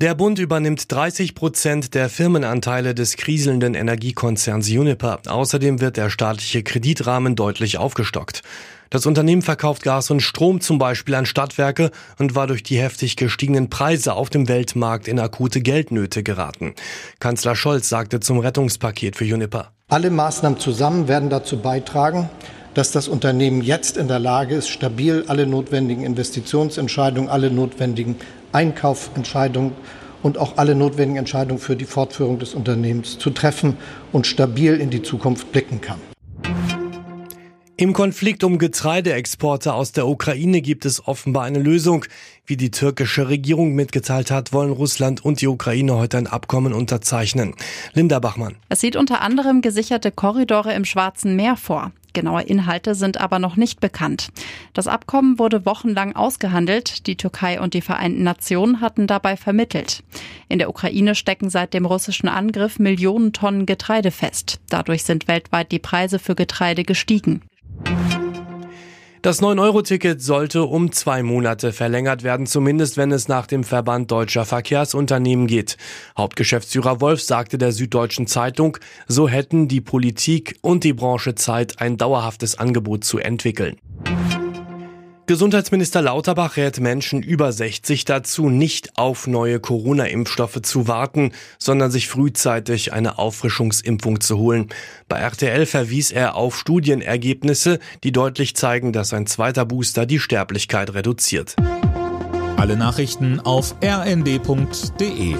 Der Bund übernimmt 30 Prozent der Firmenanteile des kriselnden Energiekonzerns Uniper. Außerdem wird der staatliche Kreditrahmen deutlich aufgestockt. Das Unternehmen verkauft Gas und Strom zum Beispiel an Stadtwerke und war durch die heftig gestiegenen Preise auf dem Weltmarkt in akute Geldnöte geraten. Kanzler Scholz sagte zum Rettungspaket für Uniper. Alle Maßnahmen zusammen werden dazu beitragen, dass das Unternehmen jetzt in der Lage ist, stabil alle notwendigen Investitionsentscheidungen, alle notwendigen Einkaufentscheidungen und auch alle notwendigen Entscheidungen für die Fortführung des Unternehmens zu treffen und stabil in die Zukunft blicken kann. Im Konflikt um Getreideexporte aus der Ukraine gibt es offenbar eine Lösung. Wie die türkische Regierung mitgeteilt hat, wollen Russland und die Ukraine heute ein Abkommen unterzeichnen. Linda Bachmann. Es sieht unter anderem gesicherte Korridore im Schwarzen Meer vor. Genaue Inhalte sind aber noch nicht bekannt. Das Abkommen wurde wochenlang ausgehandelt. Die Türkei und die Vereinten Nationen hatten dabei vermittelt. In der Ukraine stecken seit dem russischen Angriff Millionen Tonnen Getreide fest. Dadurch sind weltweit die Preise für Getreide gestiegen. Das 9-Euro-Ticket sollte um zwei Monate verlängert werden, zumindest wenn es nach dem Verband deutscher Verkehrsunternehmen geht. Hauptgeschäftsführer Wolf sagte der Süddeutschen Zeitung, so hätten die Politik und die Branche Zeit, ein dauerhaftes Angebot zu entwickeln. Gesundheitsminister Lauterbach rät Menschen über 60 dazu, nicht auf neue Corona-Impfstoffe zu warten, sondern sich frühzeitig eine Auffrischungsimpfung zu holen. Bei RTL verwies er auf Studienergebnisse, die deutlich zeigen, dass ein zweiter Booster die Sterblichkeit reduziert. Alle Nachrichten auf rnd.de